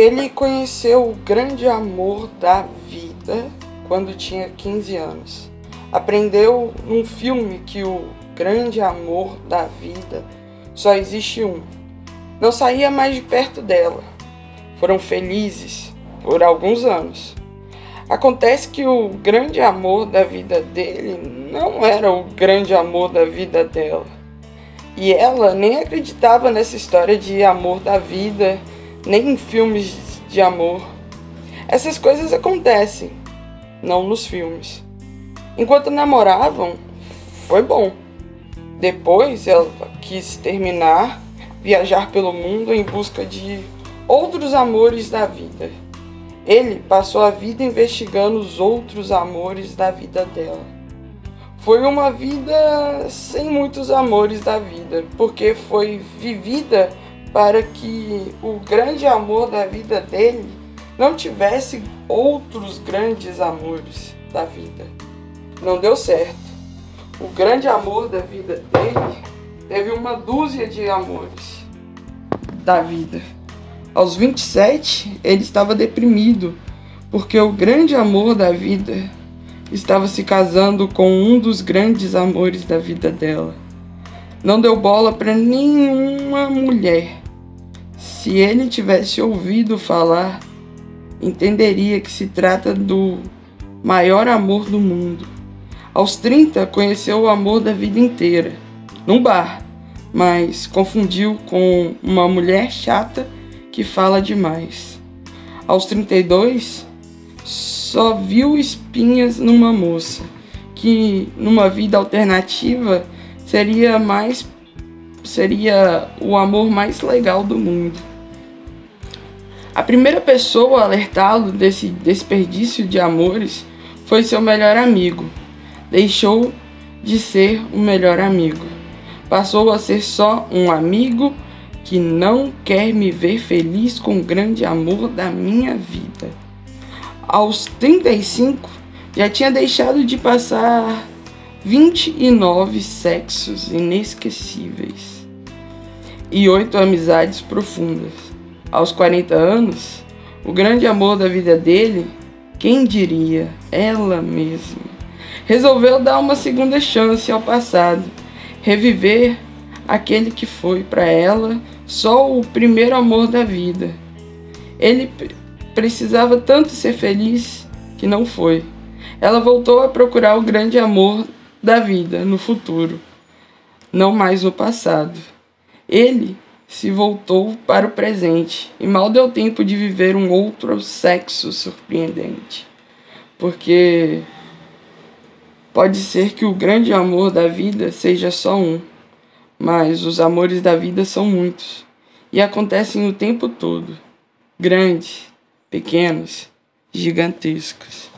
Ele conheceu o grande amor da vida quando tinha 15 anos. Aprendeu num filme que o grande amor da vida só existe um. Não saía mais de perto dela. Foram felizes por alguns anos. Acontece que o grande amor da vida dele não era o grande amor da vida dela. E ela nem acreditava nessa história de amor da vida, nem em filmes de amor. Essas coisas acontecem, não nos filmes. Enquanto namoravam, foi bom. Depois ela quis terminar, viajar pelo mundo em busca de outros amores da vida. Ele passou a vida investigando os outros amores da vida dela. Foi uma vida sem muitos amores da vida, porque foi vivida para que o grande amor da vida dele não tivesse outros grandes amores da vida. Não deu certo. O grande amor da vida dele teve uma dúzia de amores da vida. Aos 27, ele estava deprimido, porque o grande amor da vida estava se casando com um dos grandes amores da vida dela. Não deu bola para nenhuma mulher. Se ele tivesse ouvido falar, entenderia que se trata do maior amor do mundo. Aos 30, conheceu o amor da vida inteira, num bar, mas confundiu com uma mulher chata que fala demais. Aos 32, só viu espinhas numa moça, que numa vida alternativa seria mais seria o amor mais legal do mundo. A primeira pessoa a alertá-lo desse desperdício de amores foi seu melhor amigo. Deixou de ser o melhor amigo. Passou a ser só um amigo que não quer me ver feliz com o grande amor da minha vida aos 35, já tinha deixado de passar 29 sexos inesquecíveis e oito amizades profundas. Aos 40 anos, o grande amor da vida dele, quem diria, ela mesma, resolveu dar uma segunda chance ao passado, reviver aquele que foi para ela só o primeiro amor da vida. Ele precisava tanto ser feliz que não foi. Ela voltou a procurar o grande amor da vida no futuro, não mais no passado. Ele se voltou para o presente e mal deu tempo de viver um outro sexo surpreendente. Porque pode ser que o grande amor da vida seja só um, mas os amores da vida são muitos e acontecem o tempo todo. Grande, pequenos, gigantescos.